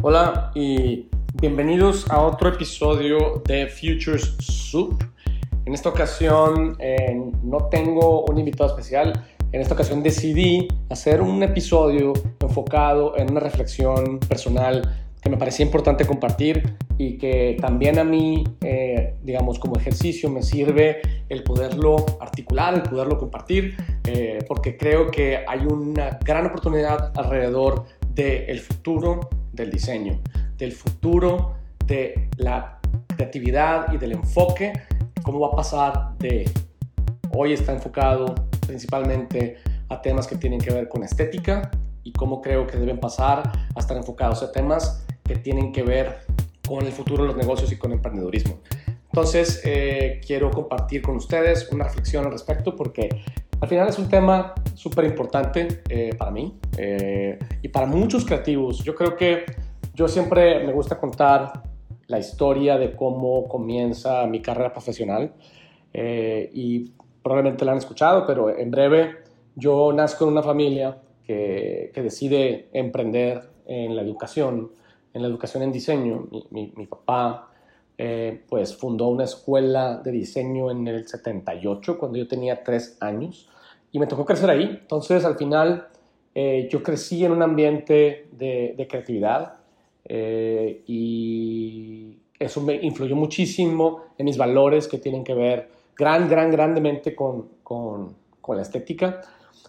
Hola y bienvenidos a otro episodio de Futures Soup. En esta ocasión eh, no tengo un invitado especial. En esta ocasión decidí hacer un episodio enfocado en una reflexión personal que me parecía importante compartir y que también a mí, eh, digamos, como ejercicio me sirve el poderlo articular, el poderlo compartir, eh, porque creo que hay una gran oportunidad alrededor del futuro del diseño, del futuro de la creatividad y del enfoque, cómo va a pasar de hoy está enfocado principalmente a temas que tienen que ver con estética y cómo creo que deben pasar a estar enfocados a temas que tienen que ver con el futuro de los negocios y con el emprendedurismo. Entonces, eh, quiero compartir con ustedes una reflexión al respecto porque al final es un tema súper importante eh, para mí eh, y para muchos creativos. Yo creo que yo siempre me gusta contar la historia de cómo comienza mi carrera profesional y probablemente la han escuchado, pero en breve yo nazco en una familia que decide emprender en la educación en la educación en diseño. Mi, papá eh, pues fundó una escuela de diseño en el 78, cuando yo tenía tres años, y me tocó crecer ahí. Entonces, al final, eh, yo crecí en un ambiente de, creatividad eh, y eso me influyó muchísimo en mis valores que tienen que ver gran, gran, grandemente con, con, con la estética.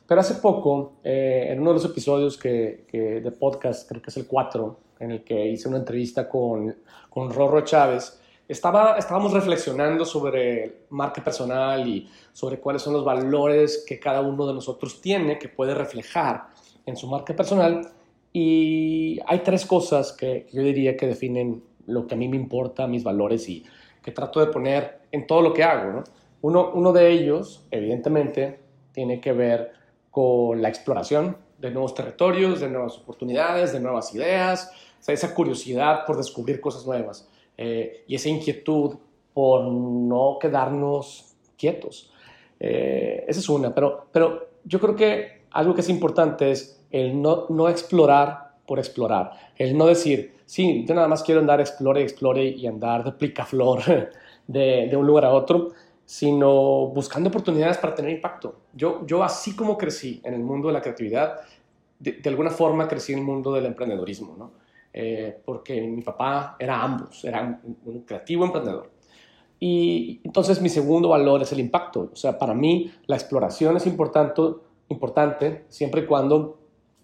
Pero hace poco, en uno de los episodios que, que, de podcast, creo que es el 4, en el que hice una entrevista con, con Rorro Chávez, estaba, estábamos reflexionando sobre marca personal y sobre cuáles son los valores que cada uno de nosotros tiene, que puede reflejar en su marca personal. Y hay tres cosas que yo diría que definen lo que a mí me importa, mis valores y que trato de poner en todo lo que hago. Uno, uno de ellos, evidentemente, tiene que ver con la exploración de nuevos territorios, de nuevas oportunidades, de nuevas ideas, esa curiosidad por descubrir cosas nuevas eh, y esa inquietud por no quedarnos quietos. Eh, esa es una, pero, pero yo creo que algo que es importante es el no, no explorar por explorar, el no decir, sí, yo nada más quiero andar, explore, explore y andar de plicaflor de, de un lugar a otro, sino buscando oportunidades para tener impacto. Yo, yo así como crecí en el mundo de la creatividad, de, de alguna forma crecí en el mundo del emprendedorismo, ¿no? Eh, porque mi papá era ambos, era un, creativo emprendedor. Y entonces mi segundo valor es el impacto. O sea, para mí la exploración es importante, importante siempre y cuando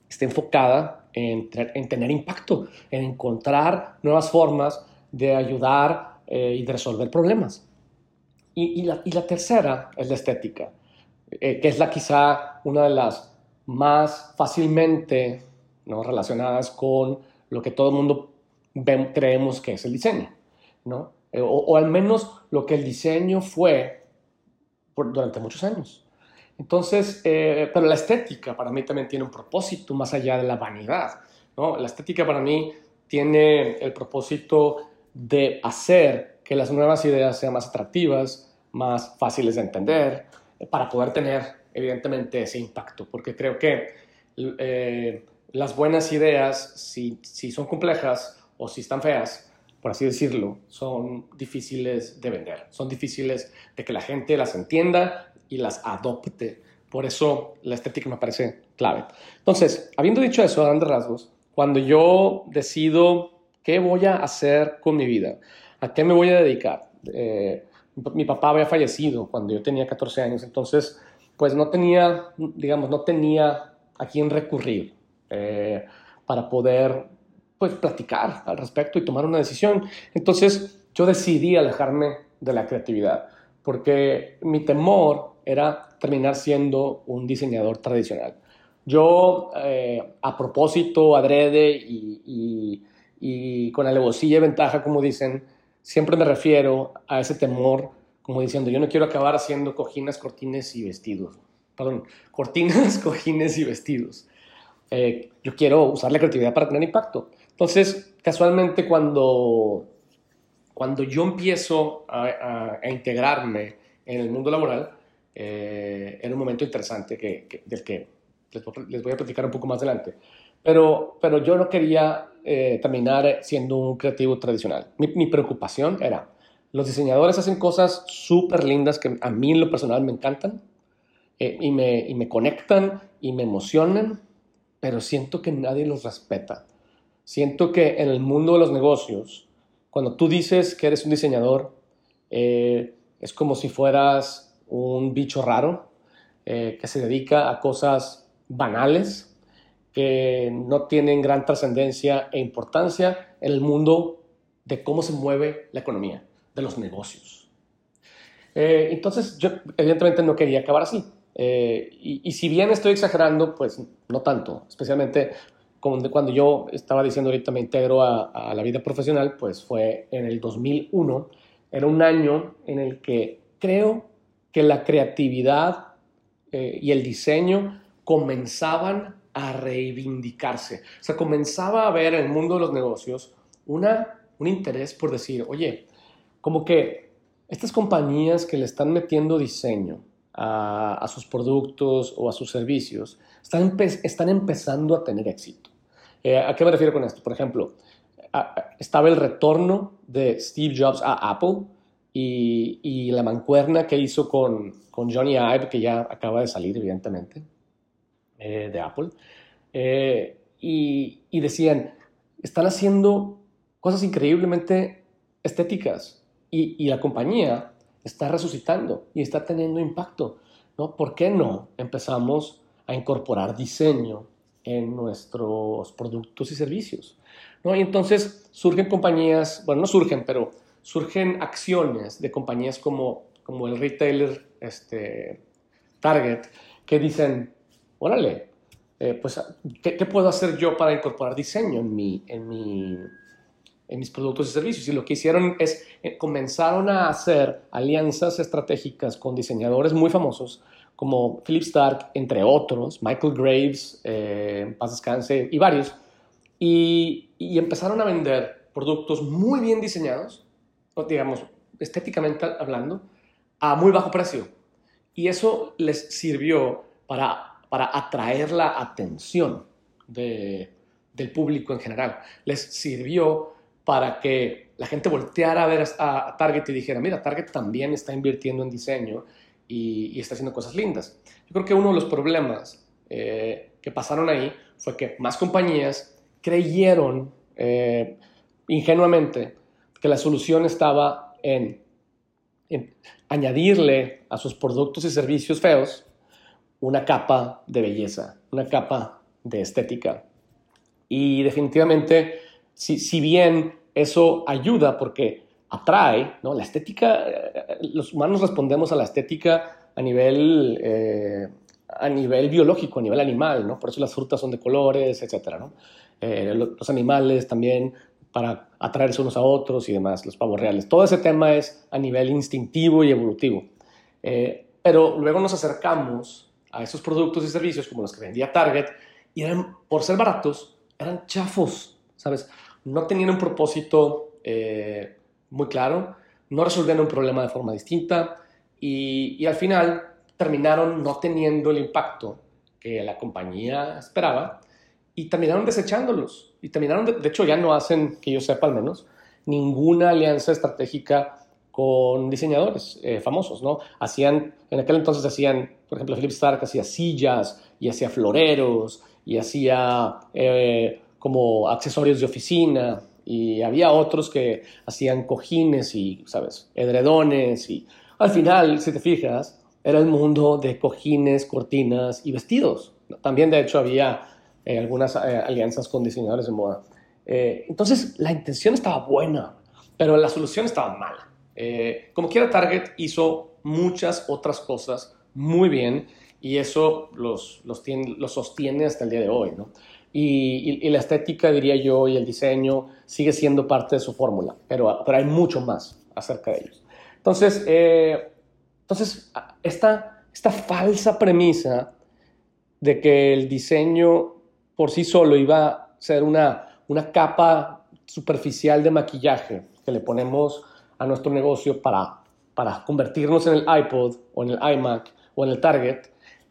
esté enfocada en, en, tener impacto, en encontrar nuevas formas de ayudar eh, y de resolver problemas. Y, y, la, y, la, tercera es la estética, eh, que es la quizá una de las más fácilmente ¿no? relacionadas con lo que todo el mundo creemos que es el diseño, ¿no? Eh, o, al menos lo que el diseño fue por, durante muchos años. Entonces, eh, pero la estética para mí también tiene un propósito más allá de la vanidad, ¿no? La estética para mí tiene el propósito de hacer que las nuevas ideas sean más atractivas, más fáciles de entender, eh, para poder tener, evidentemente, ese impacto, porque creo que las buenas ideas, si, si son complejas o si están feas, por así decirlo, son difíciles de vender, son difíciles de que la gente las entienda y las adopte. Por eso la estética me parece clave. Entonces, habiendo dicho eso a grandes rasgos, cuando yo decido qué voy a hacer con mi vida, a qué me voy a dedicar, eh, mi papá había fallecido cuando yo tenía 14 años, entonces, pues no tenía, digamos, no tenía a quién recurrir. Eh, para poder pues platicar al respecto y tomar una decisión. Entonces yo decidí alejarme de la creatividad porque mi temor era terminar siendo un diseñador tradicional. Yo, eh, a propósito, adrede y, y, con alevosía y ventaja, como dicen, siempre me refiero a ese temor, como diciendo, yo no quiero acabar haciendo cojines, cortines y vestidos. Perdón, cortinas, cojines y vestidos. Eh, yo quiero usar la creatividad para tener impacto. Entonces, casualmente cuando, cuando yo empiezo a, integrarme en el mundo laboral, eh, era un momento interesante que, del que les, voy a platicar un poco más adelante. Pero, pero yo no quería eh, terminar siendo un creativo tradicional. Mi, mi, preocupación era, los diseñadores hacen cosas súper lindas que a mí en lo personal me encantan eh, y, me, y me conectan y me emocionan, pero siento que nadie los respeta. Siento que en el mundo de los negocios, cuando tú dices que eres un diseñador, eh, es como si fueras un bicho raro que se dedica a cosas banales que no tienen gran trascendencia e importancia en el mundo de cómo se mueve la economía, de los negocios. Eh, entonces, yo evidentemente no quería acabar así. Eh, y, si bien estoy exagerando, pues no tanto, especialmente cuando yo estaba diciendo ahorita me integro a, la vida profesional, pues fue en el 2001. Era un año en el que creo que la creatividad eh, y el diseño comenzaban a reivindicarse. O sea, comenzaba a haber en el mundo de los negocios una, un interés por decir, oye, como que estas compañías que le están metiendo diseño a, sus productos o a sus servicios están, están empezando a tener éxito. Eh, ¿A qué me refiero con esto? Por ejemplo, estaba el retorno de Steve Jobs a Apple y, y la mancuerna que hizo con, con Johnny Ive, que ya acaba de salir, evidentemente. Eh, de Apple, eh, y, decían, están haciendo cosas increíblemente estéticas y, la compañía está resucitando y está teniendo impacto. ¿no? ¿Por qué no empezamos a incorporar diseño en nuestros productos y servicios? ¿no? Y entonces surgen compañías, bueno, no surgen, pero surgen acciones de compañías como, como el retailer este, Target que dicen, órale, eh, pues, ¿qué, puedo hacer yo para incorporar diseño en, mi, en, mi, en mis productos y servicios? Y lo que hicieron es, eh, comenzaron a hacer alianzas estratégicas con diseñadores muy famosos, como Philip Stark, entre otros, Michael Graves, eh, Paz Descanse, y varios, y, y empezaron a vender productos muy bien diseñados, digamos, estéticamente hablando, a muy bajo precio. Y eso les sirvió para, para atraer la atención del público en general. Les sirvió para que la gente volteara a ver a, Target y dijera, mira, Target también está invirtiendo en diseño y, está haciendo cosas lindas. Yo creo que uno de los problemas eh, que pasaron ahí fue que más compañías creyeron eh, ingenuamente que la solución estaba en añadirle a sus productos y servicios feos una capa de belleza, una capa de estética. Y definitivamente, si, si bien eso ayuda porque atrae, ¿no? La estética, eh, los humanos respondemos a la estética a nivel, eh, a nivel biológico, a nivel animal, ¿no? Por eso las frutas son de colores, etcétera, ¿no? Eh, los animales también para atraerse unos a otros y demás, los pavos reales. Todo ese tema es a nivel instintivo y evolutivo. pero luego nos acercamos a esos productos y servicios como los que vendía Target y eran, por ser baratos, eran chafos, ¿sabes? No tenían un propósito eh, muy claro, no resolvían un problema de forma distinta y, y al final terminaron no teniendo el impacto que la compañía esperaba y terminaron desechándolos. Y terminaron, de, de, hecho, ya no hacen, que yo sepa al menos, ninguna alianza estratégica con diseñadores eh, famosos, ¿no? Hacían, en aquel entonces hacían, por ejemplo, Philip Stark hacía sillas y hacía floreros y hacía eh, como accesorios de oficina y había otros que hacían cojines y, ¿sabes?, edredones y al final, si te fijas, era el mundo de cojines, cortinas y vestidos. También, de hecho, había eh, algunas alianzas con diseñadores de moda. entonces, la intención estaba buena, pero la solución estaba mala. Eh, como quiera, Target hizo muchas otras cosas muy bien y eso los, los, sostiene hasta el día de hoy. ¿no? Y, la estética, diría yo, y el diseño sigue siendo parte de su fórmula, pero, pero hay mucho más acerca de ellos. Entonces, eh, entonces esta, esta falsa premisa de que el diseño por sí solo iba a ser una, una capa superficial de maquillaje que le ponemos a nuestro negocio para, para convertirnos en el iPod o en el iMac o en el Target,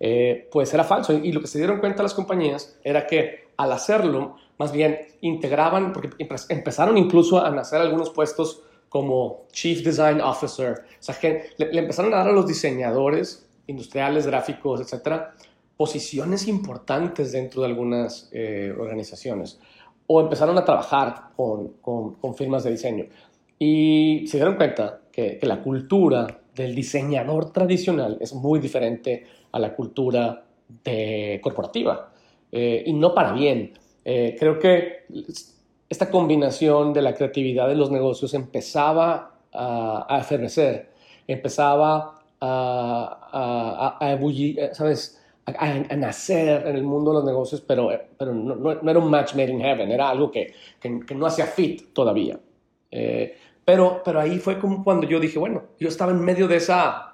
eh, pues era falso. Y lo que se dieron cuenta las compañías era que al hacerlo, más bien integraban, porque empezaron incluso a nacer algunos puestos como Chief Design Officer, o sea, le, empezaron a dar a los diseñadores industriales, gráficos, etcétera, posiciones importantes dentro de algunas eh, organizaciones. O empezaron a trabajar con, con, firmas de diseño. Y se dieron cuenta que, la cultura del diseñador tradicional es muy diferente a la cultura de, corporativa eh, y no para bien. Eh, creo que esta combinación de la creatividad de los negocios empezaba a, a empezaba a, a, ¿sabes? A, nacer en el mundo de los negocios, pero, pero no, no, era un match made in heaven, era algo que, que, que no hacía fit todavía. Eh, pero, pero ahí fue como cuando yo dije, bueno, yo estaba en medio de esa,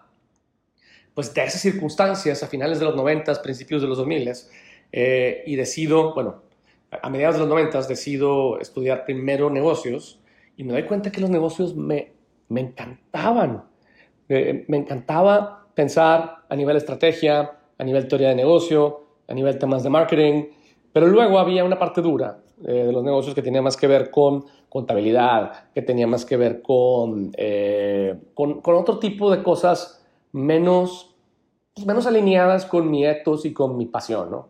pues de esas circunstancias a finales de los 90, principios de los 2000 eh, y decido, bueno, a mediados de los 90 decido estudiar primero negocios y me doy cuenta que los negocios me, me encantaban. Me encantaba pensar a nivel estrategia, a nivel teoría de negocio, a nivel temas de marketing, pero luego había una parte dura eh, de los negocios que tenía más que ver con contabilidad, que tenía más que ver con, eh, con, con, otro tipo de cosas menos, menos alineadas con mi ethos y con mi pasión, ¿no?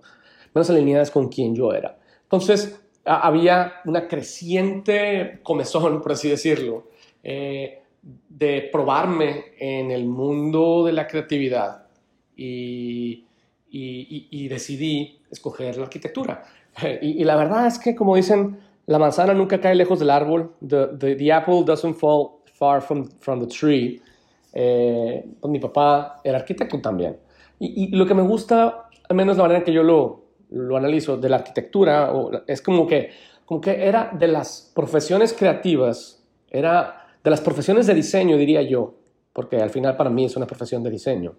menos alineadas con quien yo era. Entonces, había una creciente comezón, por así decirlo, eh, de probarme en el mundo de la creatividad y, y, decidí escoger la arquitectura. Y, la verdad es que, como dicen, la manzana nunca cae lejos del árbol. The, the, apple doesn't fall far from, from the tree. Eh, pues mi papá era arquitecto también. Y, y, lo que me gusta, al menos la manera en que yo lo, lo analizo, de la arquitectura, es como que, como que era de las profesiones creativas, era de las profesiones de diseño, diría yo, porque al final para mí es una profesión de diseño,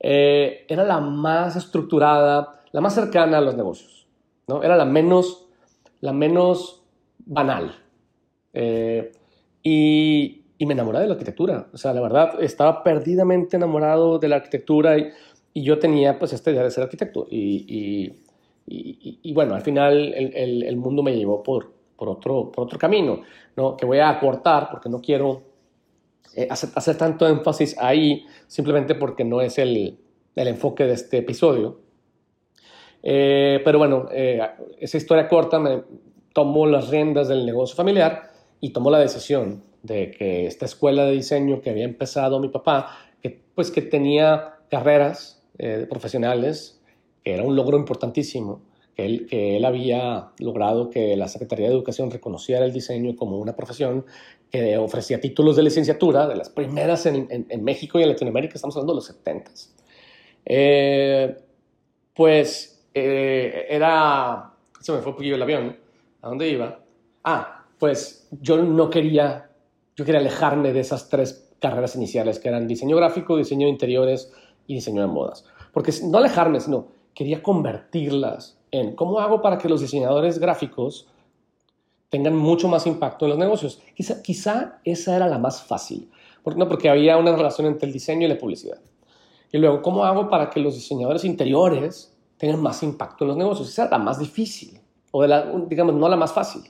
eh, era la más estructurada, la más cercana a los negocios, ¿no? Era la menos, la menos banal. Eh, y, me enamoré de la arquitectura. O sea, la verdad, estaba perdidamente enamorado de la arquitectura y, y yo tenía pues esta idea de ser arquitecto y, y, bueno, al final el, el, mundo me llevó por, por, otro, por otro camino, ¿no? que voy a acortar porque no quiero eh, hacer, hacer, tanto énfasis ahí simplemente porque no es el, el enfoque de este episodio. Eh, pero bueno, eh, esa historia corta me tomó las riendas del negocio familiar y tomó la decisión de que esta escuela de diseño que había empezado mi papá, pues que tenía carreras eh, profesionales, que era un logro importantísimo, que él, que él había logrado que la Secretaría de Educación reconociera el diseño como una profesión que ofrecía títulos de licenciatura, de las primeras en, en, México y en Latinoamérica, estamos hablando de los 70. Eh, pues eh, era, se me fue un poquillo el avión, ¿a dónde iba? Ah, pues yo no quería, yo quería alejarme de esas tres carreras iniciales que eran diseño gráfico, diseño de interiores y diseño de modas. Porque no alejarme, sino quería convertirlas en cómo hago para que los diseñadores gráficos tengan mucho más impacto en los negocios. Quizá, quizá esa era la más fácil, porque, no, porque había una relación entre el diseño y la publicidad. Y luego, ¿cómo hago para que los diseñadores interiores tengan más impacto en los negocios? Esa era la más difícil, o digamos, no la más fácil.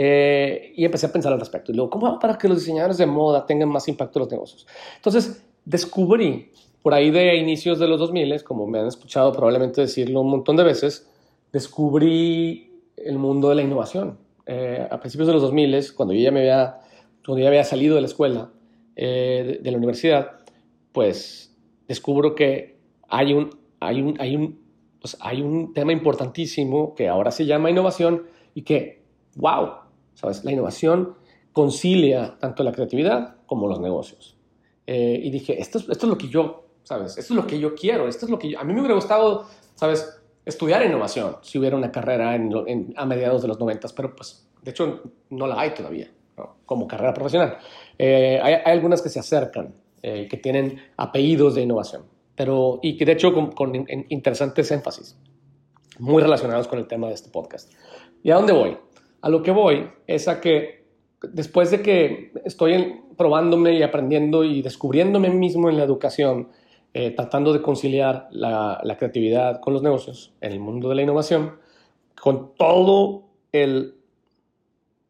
Eh, y empecé a pensar al respecto. Y luego, ¿cómo para que los diseñadores de moda tengan más impacto en los negocios? Entonces, descubrí por ahí de inicios de los 2000, como me han escuchado probablemente decirlo un montón de veces, descubrí el mundo de la innovación. Eh, a principios de los 2000, cuando yo ya, me había, cuando ya había salido de la escuela, eh, de, la universidad, pues descubro que hay un, hay un, hay un, pues hay un tema importantísimo que ahora se llama innovación y que, wow, ¿sabes? La innovación concilia tanto la creatividad como los negocios. Eh, y dije, esto, esto es lo que yo ¿sabes? Esto es lo que yo quiero, esto es lo que a mí me hubiera gustado, ¿sabes? Estudiar innovación, si hubiera una carrera a mediados de los 90, pero pues, de hecho, no la hay todavía, como carrera profesional. Eh, hay, algunas que se acercan, eh, que tienen apellidos de innovación, pero, y que de hecho con interesantes énfasis, muy relacionados con el tema de este podcast. ¿Y a dónde voy? A lo que voy es a que después de que estoy probándome y aprendiendo y descubriéndome mismo en la educación, eh, tratando de conciliar la, la, creatividad con los negocios en el mundo de la innovación, con todo el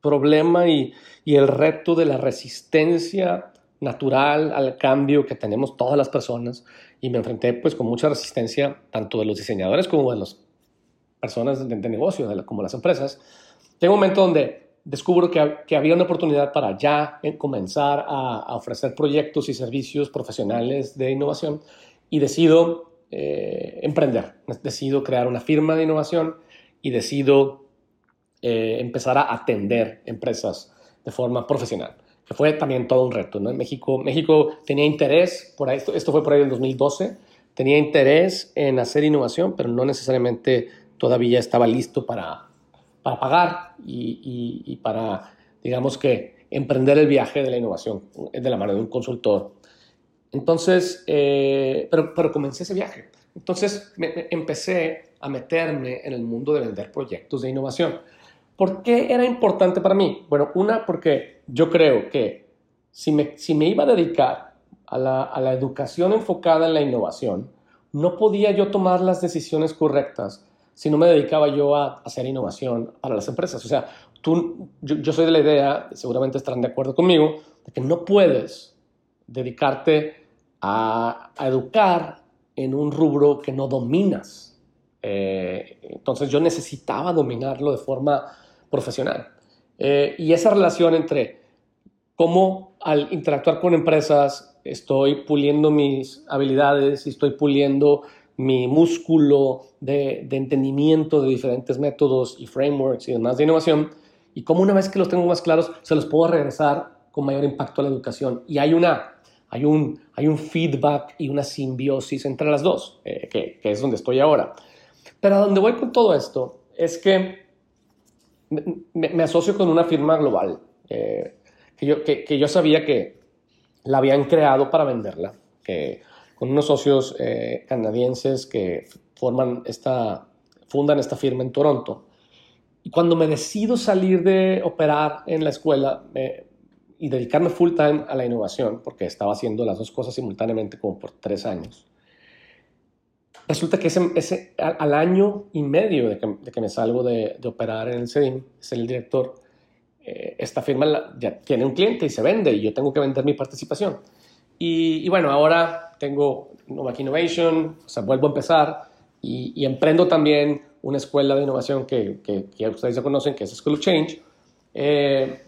problema y, el reto de la resistencia natural al cambio que tenemos todas las personas y me enfrenté pues con mucha resistencia tanto de los diseñadores como de las personas de, de negocio, de como las empresas. Llega un momento donde descubro que, que había una oportunidad para ya comenzar a, a, ofrecer proyectos y servicios profesionales de innovación y decido eh, emprender, decido crear una firma de innovación y decido eh, empezar a atender empresas de forma profesional que fue también todo un reto. ¿no? México, México tenía interés, por esto, esto fue por ahí en 2012, tenía interés en hacer innovación, pero no necesariamente todavía estaba listo para, para pagar y, para, digamos que, emprender el viaje de la innovación de la mano de un consultor. Entonces, eh, pero, pero comencé ese viaje. Entonces empecé a meterme en el mundo de vender proyectos de innovación. ¿Por qué era importante para mí? Bueno, una, porque yo creo que si me, si me iba a dedicar a la, a la educación enfocada en la innovación, no podía yo tomar las decisiones correctas si no me dedicaba yo a hacer innovación para las empresas. O sea, tú, yo, soy de la idea, seguramente estarán de acuerdo conmigo, de que no puedes dedicarte a, a educar en un rubro que no dominas. Eh, entonces yo necesitaba dominarlo de forma profesional. Eh, y esa relación entre cómo al interactuar con empresas estoy puliendo mis habilidades y estoy puliendo mi músculo de, entendimiento de diferentes métodos y frameworks y demás de innovación, y cómo una vez que los tengo más claros, se los puedo regresar con mayor impacto a la educación. Y hay, una, hay, un, hay un feedback y una simbiosis entre las dos, eh, que, es donde estoy ahora. Pero a donde voy con todo esto es que me, asocio con una firma global eh, que, yo, que, yo sabía que la habían creado para venderla, con unos socios eh, canadienses que forman esta, fundan esta firma en Toronto. Y cuando me decido salir de operar en la escuela me, y dedicarme full time a la innovación, porque estaba haciendo las dos cosas simultáneamente como por tres años, Resulta que ese, ese, al año y medio de que, de que me salgo de, de, operar en el CEDIM, ser el director, eh, esta firma la, ya tiene un cliente y se vende y yo tengo que vender mi participación. Y, y bueno, ahora tengo Novak Innovation, o sea, vuelvo a empezar y, y emprendo también una escuela de innovación que, que, que, ustedes ya conocen, que es School of Change. Eh,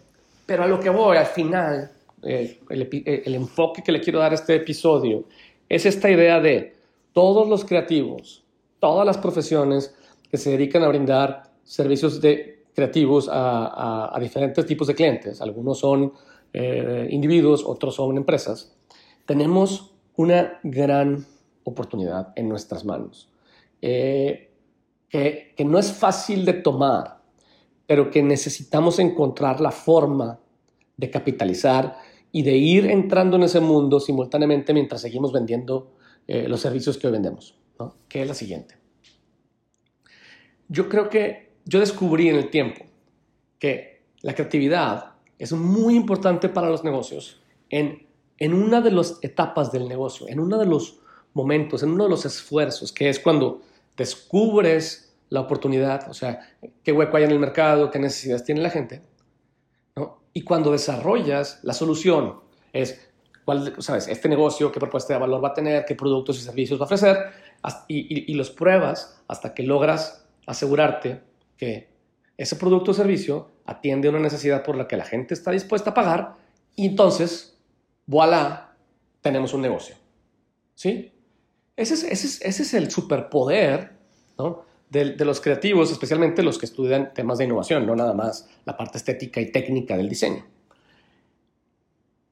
pero a lo que voy, al final, eh, el, el enfoque que le quiero dar a este episodio es esta idea de todos los creativos, todas las profesiones que se dedican a brindar servicios de creativos a, a, a diferentes tipos de clientes, algunos son eh, individuos, otros son empresas, tenemos una gran oportunidad en nuestras manos, eh, que, no es fácil de tomar, pero que necesitamos encontrar la forma de capitalizar y de ir entrando en ese mundo simultáneamente mientras seguimos vendiendo eh, los servicios que hoy vendemos, ¿no? que es la siguiente. Yo creo que yo descubrí en el tiempo que la creatividad es muy importante para los negocios en, en una de las etapas del negocio, en uno de los momentos, en uno de los esfuerzos, que es cuando descubres la oportunidad, o sea, qué hueco hay en el mercado, qué necesidades tiene la gente, ¿no? y cuando desarrollas la solución, es cuál, sabes, este negocio, qué propuesta de valor va a tener, qué productos y servicios va a ofrecer, y, y, y los pruebas hasta que logras asegurarte que ese producto o servicio atiende una necesidad por la que la gente está dispuesta a pagar, y entonces, voilà, tenemos un negocio. ¿Sí? Ese es, el superpoder de, los creativos, especialmente los que estudian temas de innovación, no nada más la parte estética y técnica del diseño.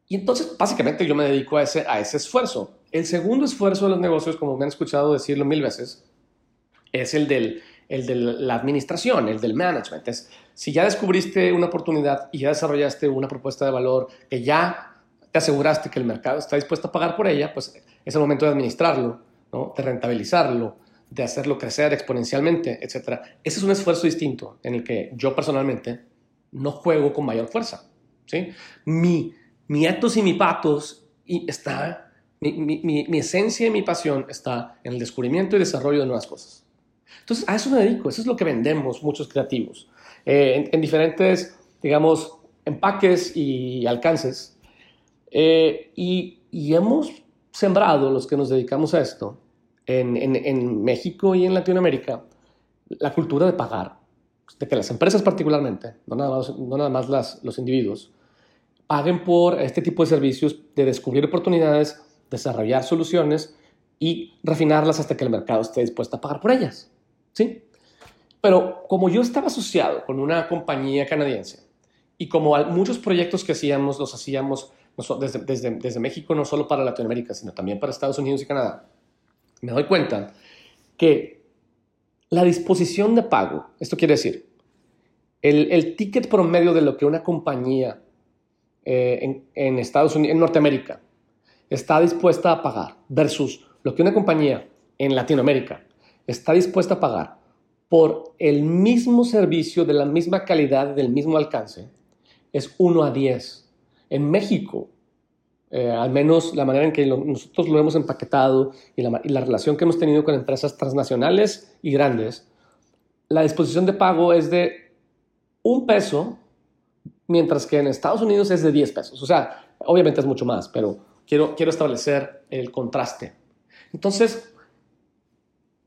Y entonces, básicamente, yo me dedico a ese, esfuerzo. El segundo esfuerzo de los negocios, como me han escuchado decirlo mil veces, es el de la administración, el del management. Es, si ya descubriste una oportunidad y ya desarrollaste una propuesta de valor que ya te aseguraste que el mercado está dispuesto a pagar por ella, pues es el momento de administrarlo, ¿no? de rentabilizarlo, de hacerlo crecer exponencialmente, etc. Ese es un esfuerzo distinto en el que yo personalmente no juego con mayor fuerza. ¿sí? Mi mi etos y mi patos y está Mi, mi, mi, esencia y mi pasión está en el descubrimiento y desarrollo de nuevas cosas. Entonces, a eso me dedico, eso es lo que vendemos muchos creativos, eh, en, diferentes, digamos, empaques y alcances. Eh, y, y, hemos sembrado, los que nos dedicamos a esto, en, en, en México y en Latinoamérica, la cultura de pagar, de que las empresas particularmente, no nada más, no nada más las, los individuos, paguen por este tipo de servicios de descubrir oportunidades, desarrollar soluciones y refinarlas hasta que el mercado esté dispuesto a pagar por ellas. ¿Sí? Pero como yo estaba asociado con una compañía canadiense y como muchos proyectos que hacíamos los hacíamos desde, desde, desde México, no solo para Latinoamérica, sino también para Estados Unidos y Canadá, me doy cuenta que la disposición de pago, esto quiere decir, el, el ticket promedio de lo que una compañía eh, en, en, Estados Unidos, en Norteamérica, está dispuesta a pagar versus lo que una compañía en Latinoamérica está dispuesta a pagar por el mismo servicio de la misma calidad, del mismo alcance, es 1 a 10. En México, eh, al menos la manera en que nosotros lo hemos empaquetado y la, y la, relación que hemos tenido con empresas transnacionales y grandes, la disposición de pago es de un peso, mientras que en Estados Unidos es de 10 pesos. O sea, obviamente es mucho más, pero quiero, quiero establecer el contraste. Entonces,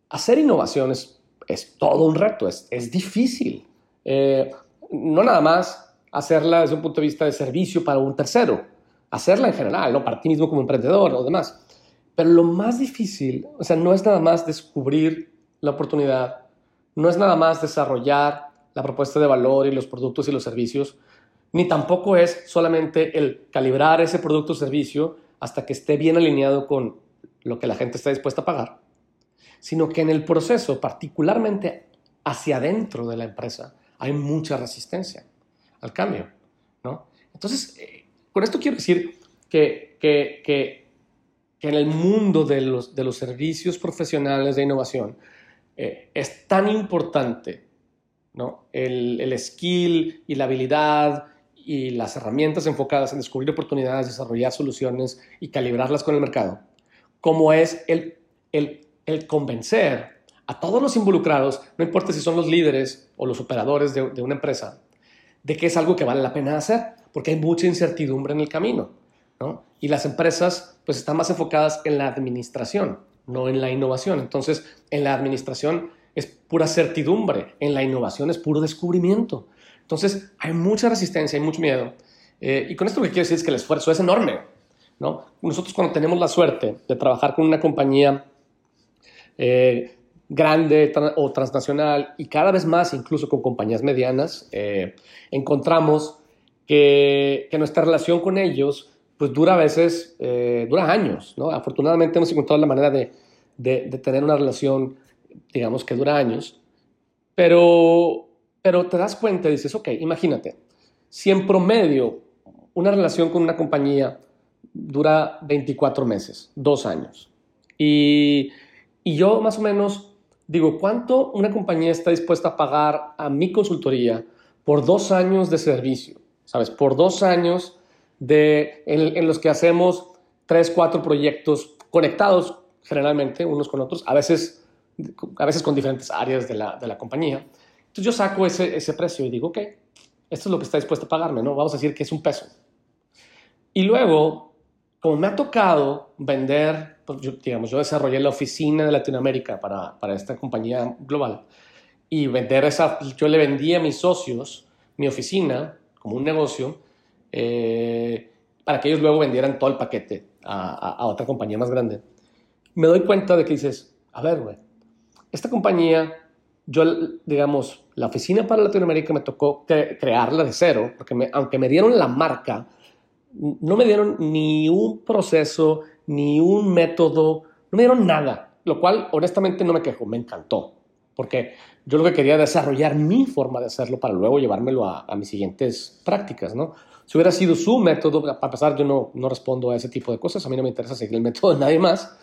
hacer innovaciones es todo un reto, es, es difícil. Eh, no nada más hacerla desde un punto de vista de servicio para un tercero, hacerla en general, ¿no? para ti mismo como emprendedor o demás. Pero lo más difícil, o sea, no es nada más descubrir la oportunidad, no es nada más desarrollar la propuesta de valor y los productos y los servicios, ni tampoco es solamente el calibrar ese producto o servicio hasta que esté bien alineado con lo que la gente está dispuesta a pagar, sino que en el proceso, particularmente hacia adentro de la empresa, hay mucha resistencia al cambio, ¿no? Entonces, eh, con esto quiero decir que, que, que, en el mundo de los, de los servicios profesionales de innovación eh, es tan importante ¿no? el, el skill y la habilidad y las herramientas enfocadas en descubrir oportunidades, desarrollar soluciones y calibrarlas con el mercado, como es el, el, el convencer a todos los involucrados, no importa si son los líderes o los operadores de, de, una empresa, de que es algo que vale la pena hacer, porque hay mucha incertidumbre en el camino. ¿no? Y las empresas pues están más enfocadas en la administración, no en la innovación. Entonces, en la administración es pura certidumbre, en la innovación es puro descubrimiento. Entonces, hay mucha resistencia, hay mucho miedo. Eh, y con esto lo que quiero decir es que el esfuerzo es enorme. ¿no? Nosotros cuando tenemos la suerte de trabajar con una compañía eh, grande o transnacional y cada vez más incluso con compañías medianas, eh, encontramos que, nuestra relación con ellos pues dura a veces, eh, dura años. ¿no? Afortunadamente hemos encontrado la manera de, de, de tener una relación, digamos, que dura años, pero pero te das cuenta y dices, ok, imagínate, si en promedio una relación con una compañía dura 24 meses, dos años, y, y yo más o menos digo, ¿cuánto una compañía está dispuesta a pagar a mi consultoría por dos años de servicio? ¿Sabes? Por dos años de, en, los que hacemos tres, cuatro proyectos conectados generalmente unos con otros, a veces, a veces con diferentes áreas de la, de la compañía. Entonces yo saco ese, ese precio y digo, ok, esto es lo que está dispuesto a pagarme, ¿no? Vamos a decir que es un peso. Y luego, como me ha tocado vender, pues yo, digamos, yo desarrollé la oficina de Latinoamérica para, para esta compañía global y vender esa, yo le vendí a mis socios mi oficina como un negocio eh, para que ellos luego vendieran todo el paquete a, a, otra compañía más grande. Me doy cuenta de que dices, a ver, güey, esta compañía yo, digamos, la oficina para Latinoamérica me tocó cre crearla de cero, porque aunque me dieron la marca, no me dieron ni un proceso, ni un método, no me dieron nada, lo cual honestamente no me quejo, me encantó, porque yo lo que quería era desarrollar mi forma de hacerlo para luego llevármelo a, mis siguientes prácticas, ¿no? Si hubiera sido su método, para pasar, yo no, no respondo a ese tipo de cosas, a mí no me interesa seguir el método de nadie más,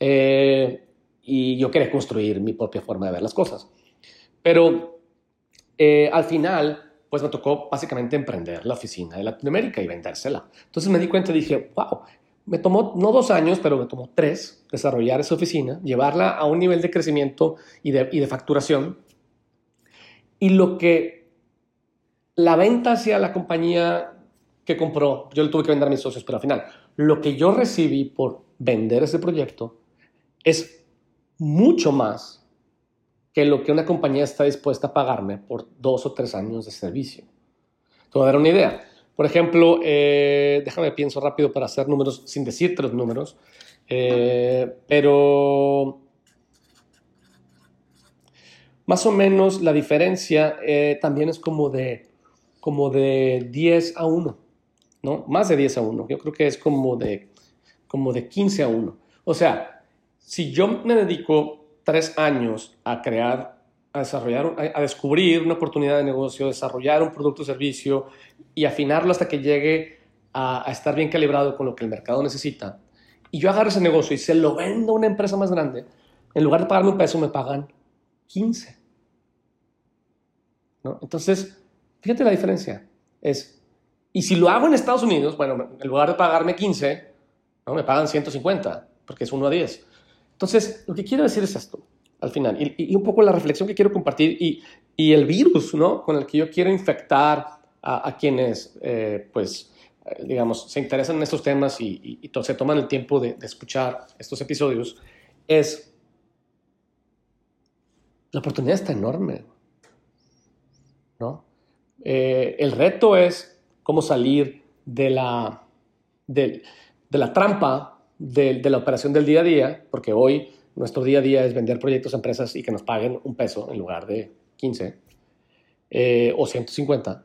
eh, y yo quería construir mi propia forma de ver las cosas. Pero eh, al final, pues me tocó básicamente emprender la oficina de Latinoamérica y vendérsela. Entonces me di cuenta y dije, wow, Me tomó no dos años, pero me tomó tres desarrollar esa oficina, llevarla a un nivel de crecimiento y de, facturación. Y lo que la venta hacia la compañía que compró, yo le tuve que vender a mis socios, pero al final, lo que yo recibí por vender ese proyecto es mucho más que lo que una compañía está dispuesta a pagarme por dos o tres años de servicio. Te voy a dar una idea. Por ejemplo, eh, déjame pienso rápido para hacer números sin decirte los números, eh, pero más o menos la diferencia eh, también es como de, como de 10 a 1, ¿no? Más de 10 a 1. Yo creo que es como de, como de 15 a 1. O sea, si yo me dedico tres años a crear a desarrollar, a, descubrir una oportunidad de negocio, desarrollar un producto o servicio y afinarlo hasta que llegue a, estar bien calibrado con lo que el mercado necesita. Y yo agarro ese negocio y se lo vendo a una empresa más grande, en lugar de pagarme un peso, me pagan 15. ¿No? Entonces, fíjate la diferencia. Es, y si lo hago en Estados Unidos, bueno, en lugar de pagarme 15, ¿no? me pagan 150, porque es 1 a 10. Entonces, lo que quiero decir es esto al final. Y, un poco la reflexión que quiero compartir y, el virus, ¿no? Con el que yo quiero infectar a, quienes, eh, pues, eh, digamos, se interesan en estos temas y, se toman el tiempo de, escuchar estos episodios, es la oportunidad está enorme, ¿no? Eh, el reto es cómo salir de la, de la trampa de, la operación del día a día, porque hoy nuestro día a día es vender proyectos a empresas y que nos paguen un peso en lugar de 15 eh, o 150.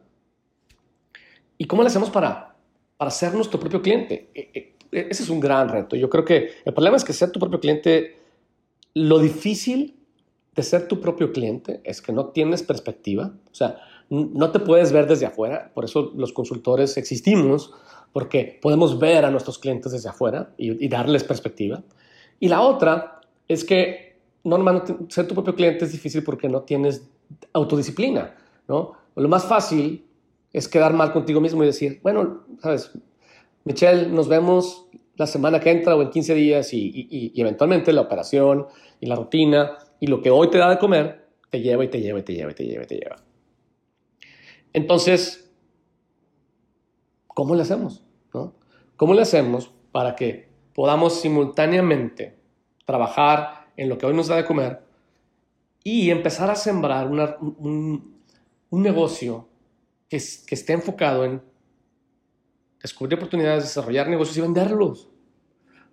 ¿Y cómo le hacemos para, para ser nuestro propio cliente? E, e, e, ese es un gran reto. Yo creo que el problema es que ser tu propio cliente, lo difícil de ser tu propio cliente es que no tienes perspectiva. O sea, no te puedes ver desde afuera. Por eso los consultores existimos, porque podemos ver a nuestros clientes desde afuera y, y darles perspectiva. Y la otra es que normalmente ser tu propio cliente es difícil porque no tienes autodisciplina, ¿no? Lo más fácil es quedar mal contigo mismo y decir, bueno, sabes, Michelle, nos vemos la semana que entra o en 15 días y, eventualmente la operación y la rutina y lo que hoy te da de comer te lleva y te lleva y te lleva y te lleva y te lleva. Entonces, ¿cómo le hacemos? ¿Cómo le hacemos para que podamos simultáneamente trabajar en lo que hoy nos da de comer y empezar a sembrar un, negocio que, que esté enfocado en descubrir oportunidades, desarrollar negocios y venderlos.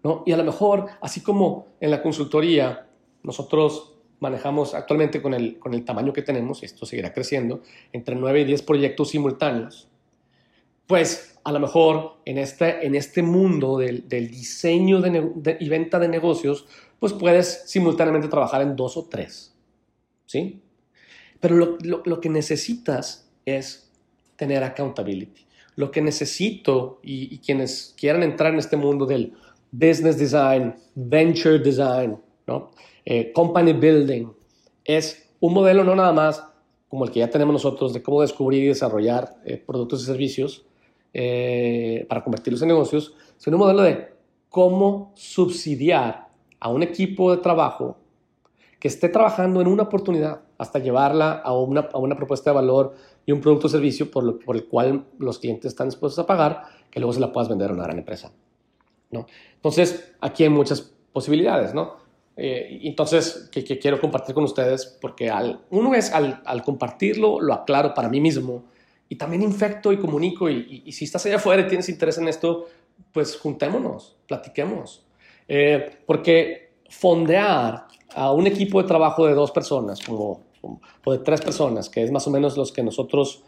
¿no? Y a lo mejor, así como en la consultoría, nosotros manejamos actualmente con el, con el tamaño que tenemos, y esto seguirá creciendo, entre 9 y 10 proyectos simultáneos, pues a lo mejor en este, en este mundo del, diseño y venta de negocios, pues puedes simultáneamente trabajar en dos o tres. ¿Sí? Pero lo, que necesitas es tener accountability. Lo que necesito y, quienes quieran entrar en este mundo del business design, venture design, ¿no? Eh, company building, es un modelo no nada más como el que ya tenemos nosotros de cómo descubrir y desarrollar eh, productos y servicios, eh, para convertirlos en negocios, sino un modelo de cómo subsidiar a un equipo de trabajo que esté trabajando en una oportunidad hasta llevarla a una, a una propuesta de valor y un producto o servicio por, lo, por, el cual los clientes están dispuestos a pagar, que luego se la puedas vender a una gran empresa. ¿no? Entonces, aquí hay muchas posibilidades, ¿no? Eh, entonces, que, que, quiero compartir con ustedes, porque al, uno es al, al compartirlo, lo aclaro para mí mismo, y también infecto y comunico. Y, si estás allá afuera y tienes interés en esto, pues juntémonos, platiquemos. Eh, porque fondear a un equipo de trabajo de dos personas como, o de tres personas, que es más o menos los que nosotros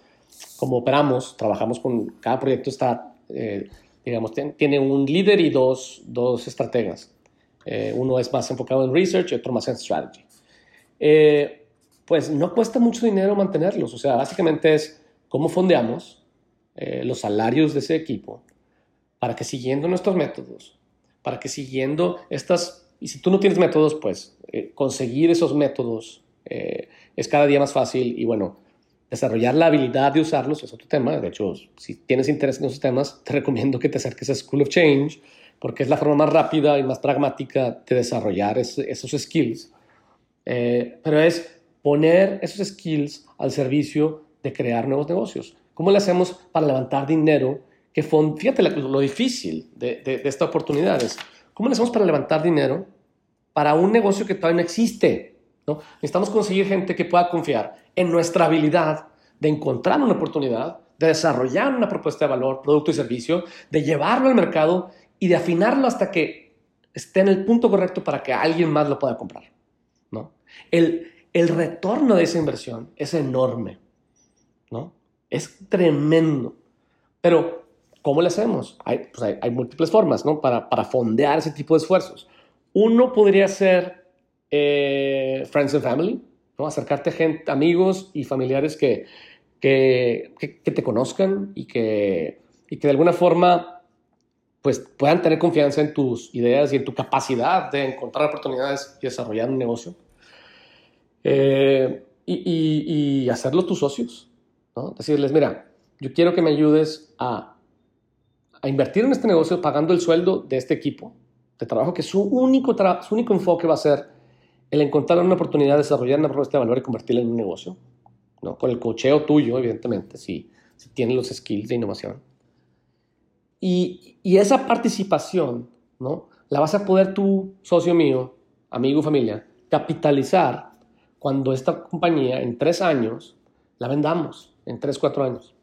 como operamos, trabajamos con cada proyecto está, eh, digamos, tiene un líder y dos, dos estrategas. Eh, uno es más enfocado en research y otro más en strategy. pues no cuesta mucho dinero mantenerlos, o sea, básicamente es cómo fondeamos eh, los salarios de ese equipo para que siguiendo nuestros métodos, para que siguiendo estas, y si tú no tienes métodos, pues eh, conseguir esos métodos eh, es cada día más fácil y bueno, desarrollar la habilidad de usarlos es otro tema. De hecho, si tienes interés en esos temas, te recomiendo que te acerques a School of Change, porque es la forma más rápida y más pragmática de desarrollar esos skills. Eh, pero es poner esos skills al servicio de crear nuevos negocios. ¿Cómo le hacemos para levantar dinero? Que fíjate lo, difícil de, de, de esta oportunidad es, ¿cómo le hacemos para levantar dinero para un negocio que todavía no existe? ¿no? Necesitamos conseguir gente que pueda confiar en nuestra habilidad de encontrar una oportunidad, de desarrollar una propuesta de valor, producto y servicio, de llevarlo al mercado y de afinarlo hasta que esté en el punto correcto para que alguien más lo pueda comprar. ¿no? El, el retorno de esa inversión es enorme. Es tremendo. Pero, ¿cómo lo hacemos? Hay, pues hay, múltiples formas ¿no? para, para fondear ese tipo de esfuerzos. Uno podría ser eh, Friends and Family, ¿no? acercarte a gente, amigos y familiares que, que, te conozcan y que, y que de alguna forma pues, puedan tener confianza en tus ideas y en tu capacidad de encontrar oportunidades y desarrollar un negocio. Eh, y, y, y, hacerlo tus socios. ¿No? Decirles, mira, yo quiero que me ayudes a, a invertir en este negocio pagando el sueldo de este equipo de trabajo, que su único, su único enfoque va a ser el encontrar una oportunidad de desarrollar una propuesta de valor y convertirla en un negocio, ¿no? con el cocheo tuyo, evidentemente, si, si tienes los skills de innovación. Y, y, esa participación, ¿no? La vas a poder tú, socio mío, amigo, familia, capitalizar cuando esta compañía en tres años la vendamos, en tres, cuatro años,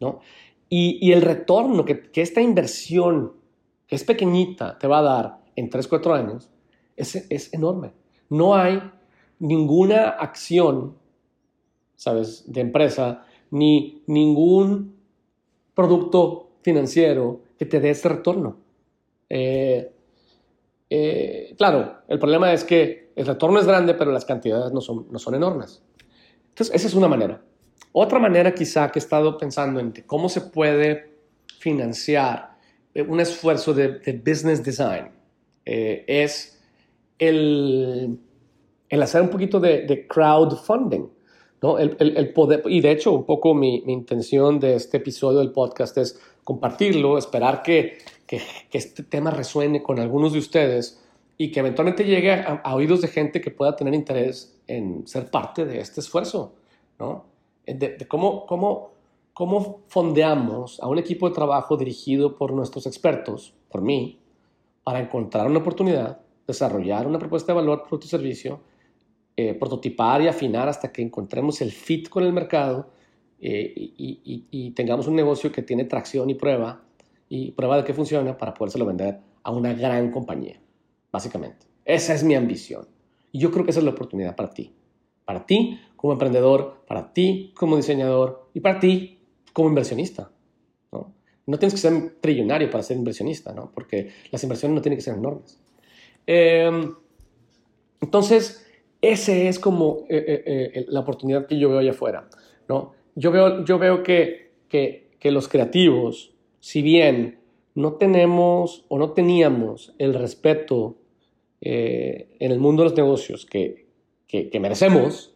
¿no? Y, y el retorno que, que, esta inversión, que es pequeñita, te va a dar en tres, cuatro años, es, es enorme. No hay ninguna acción, ¿sabes?, de empresa, ni ningún producto financiero que te dé ese retorno. Eh, eh, claro, el problema es que el retorno es grande, pero las cantidades no son, no son enormes. Entonces, esa es una manera. Otra manera quizá que he estado pensando en cómo se puede financiar un esfuerzo de, business design eh, es el, hacer un poquito de, crowdfunding. ¿no? El, poder, y de hecho, un poco mi, mi, intención de este episodio del podcast es compartirlo, esperar que, este tema resuene con algunos de ustedes y que eventualmente llegue a, oídos de gente que pueda tener interés en ser parte de este esfuerzo. ¿no? De, de cómo, cómo, cómo fondeamos a un equipo de trabajo dirigido por nuestros expertos, por mí, para encontrar una oportunidad desarrollar una propuesta de valor, producto o servicio, eh, prototipar y afinar hasta que encontremos el fit con el mercado eh, y, tengamos un negocio que tiene tracción y prueba y prueba de que funciona para podérselo vender a una gran compañía, básicamente. Esa es mi ambición. Y yo creo que esa es la oportunidad para ti. Para ti como emprendedor, para ti como diseñador y para ti como inversionista. No, no tienes que ser trillonario para ser inversionista, ¿no? porque las inversiones no tienen que ser enormes. Em, entonces, ese es como eh, eh, eh, la oportunidad que yo veo allá afuera. ¿no? Yo veo, yo veo que, que, que, los creativos, si bien no tenemos o no teníamos el respeto en el mundo de los negocios que, que merecemos,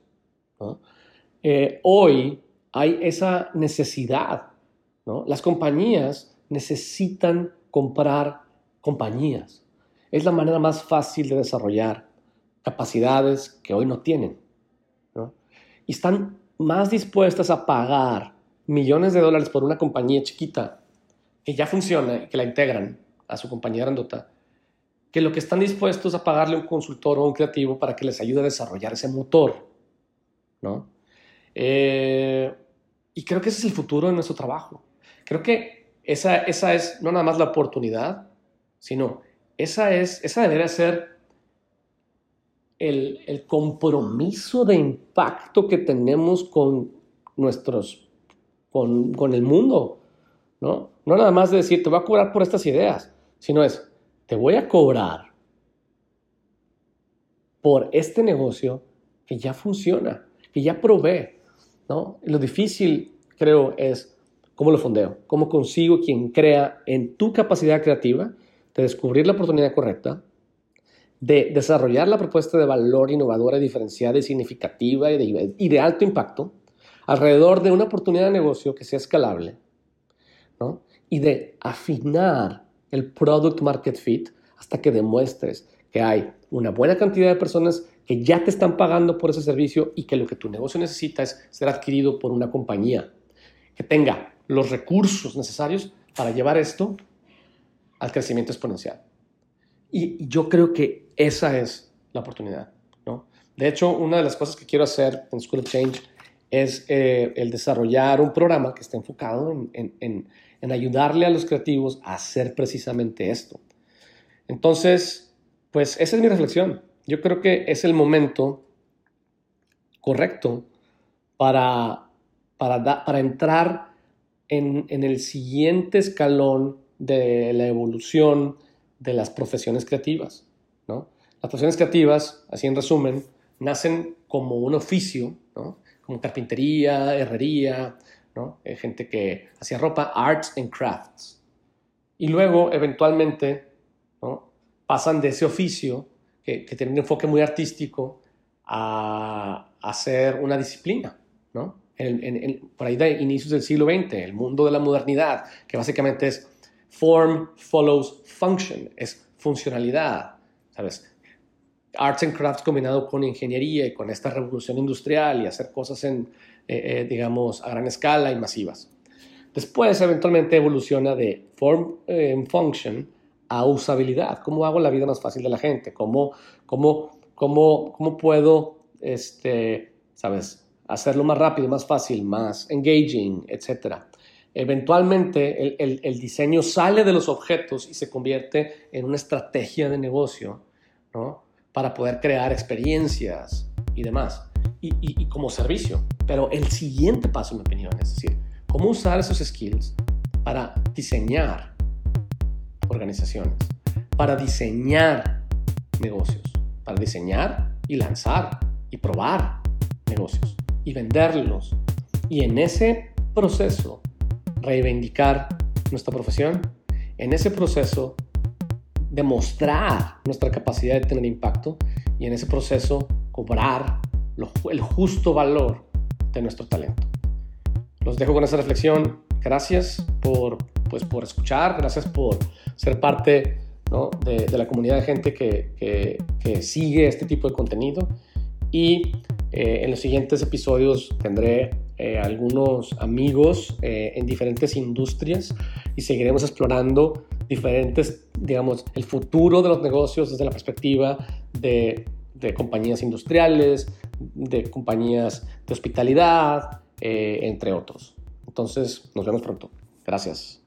hoy hay esa necesidad. Las compañías necesitan comprar compañías es la manera más fácil de desarrollar capacidades que hoy no tienen. Y están más dispuestas a pagar millones de dólares por una compañía chiquita que ya funciona y que la integran a su compañía grandota, que lo que están dispuestos a pagarle a un consultor o un creativo para que les ayude a desarrollar ese motor. ¿No? Eh, y creo que ese es el futuro de nuestro trabajo. Creo que esa, esa es no nada más la oportunidad, sino esa, es, esa debería ser el, compromiso de impacto que tenemos con nuestros, con, con el mundo, ¿no? No nada más de decir, te voy a cobrar por estas ideas, sino es, te voy a cobrar por este negocio que ya funciona, que ya provee, ¿no? Lo difícil, creo, es cómo lo fondeo, cómo consigo quien crea en tu capacidad creativa de descubrir la oportunidad correcta, de desarrollar la propuesta de valor innovadora, diferenciada y significativa y de, alto impacto alrededor de una oportunidad de negocio que sea escalable, ¿no? y de afinar el product market fit hasta que demuestres que hay una buena cantidad de personas que ya te están pagando por ese servicio y que lo que tu negocio necesita es ser adquirido por una compañía que tenga los recursos necesarios para llevar esto al crecimiento exponencial. Y, yo creo que esa es la oportunidad. ¿no? De hecho, una de las cosas que quiero hacer en School of Change es eh, el desarrollar un programa que esté enfocado en, en ayudarle a los creativos a hacer precisamente esto. Entonces, pues esa es mi reflexión. Yo creo que es el momento correcto para, para, para entrar en, en, el siguiente escalón de la evolución de las profesiones creativas. ¿no? Las profesiones creativas, así en resumen, nacen como un oficio, ¿no? como carpintería, herrería, ¿no? Eh, gente que hacía ropa, arts and crafts. Y luego, eventualmente, pasan de ese oficio, que, que tiene un enfoque muy artístico, a, ser una disciplina. ¿no? por ahí de inicios del siglo XX, el mundo de la modernidad, que básicamente es form follows function, es funcionalidad, ¿sabes? Arts and crafts combinado con ingeniería y con esta revolución industrial y hacer cosas en, eh, eh, digamos, a gran escala y masivas. Después, eventualmente, evoluciona de form eh, function a usabilidad. ¿Cómo hago la vida más fácil de la gente? ¿Cómo, cómo, cómo, cómo puedo, este, sabes, hacerlo más rápido, más fácil, más engaging, etcétera? Eventualmente, el, el, diseño sale de los objetos y se convierte en una estrategia de negocio, ¿no? Para poder crear experiencias y demás y, como servicio. Pero el siguiente paso, en mi opinión, es decir, cómo usar esos skills para diseñar organizaciones, para diseñar negocios, para diseñar y lanzar y probar negocios y venderlos. Y en ese proceso, reivindicar nuestra profesión, en ese proceso, demostrar nuestra capacidad de tener impacto y en ese proceso, cobrar el justo valor de nuestro talento. Los dejo con esa reflexión. Gracias por, pues, por escuchar, gracias por ser parte de, la comunidad de gente que, que, sigue este tipo de contenido. Y eh, en los siguientes episodios tendré eh, algunos amigos eh, en diferentes industrias y seguiremos explorando diferentes, digamos, el futuro de los negocios desde la perspectiva de, de compañías industriales, de compañías de hospitalidad, eh, entre otros. Entonces, nos vemos pronto. Gracias.